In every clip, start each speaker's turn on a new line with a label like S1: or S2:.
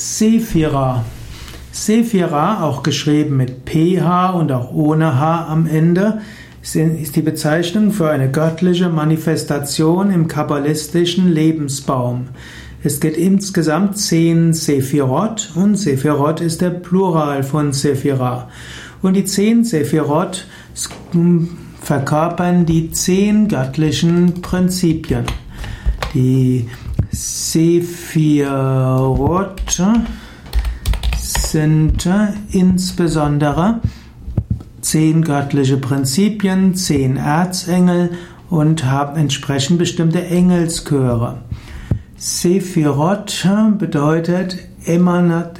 S1: Sephira. Sephira, auch geschrieben mit PH und auch ohne H am Ende, ist die Bezeichnung für eine göttliche Manifestation im kabbalistischen Lebensbaum. Es gibt insgesamt zehn Sephirot und Sephirot ist der Plural von Sephira. Und die zehn Sephirot verkörpern die zehn göttlichen Prinzipien. Die Sephirot sind insbesondere zehn göttliche Prinzipien, zehn Erzengel und haben entsprechend bestimmte Engelschöre. Sephirot bedeutet Emanation.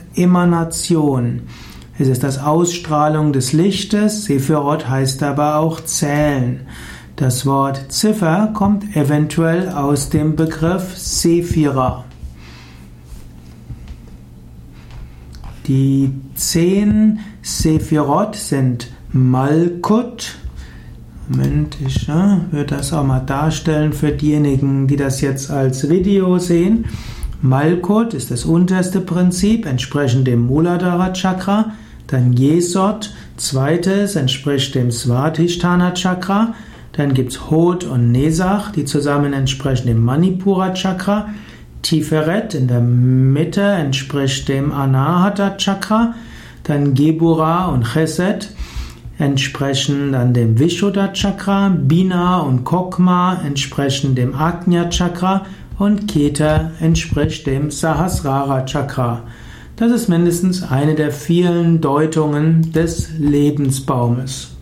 S1: Es ist das Ausstrahlung des Lichtes. Sephirot heißt aber auch zählen. Das Wort Ziffer kommt eventuell aus dem Begriff Sephira. Die zehn Sephirot sind Malkut. Moment, ich ja, würde das auch mal darstellen für diejenigen, die das jetzt als Video sehen. Malkut ist das unterste Prinzip, entsprechend dem Muladhara Chakra. Dann Yesod, zweites, entspricht dem Svatisthana Chakra. Dann gibt es Hod und Nesach, die zusammen entsprechen dem Manipura Chakra. Tiferet in der Mitte entspricht dem Anahata Chakra. Dann Gebura und Chesed entsprechen dann dem Vishuddha Chakra. Bina und Kokma entsprechen dem Agnya Chakra. Und Keter entspricht dem Sahasrara Chakra. Das ist mindestens eine der vielen Deutungen des Lebensbaumes.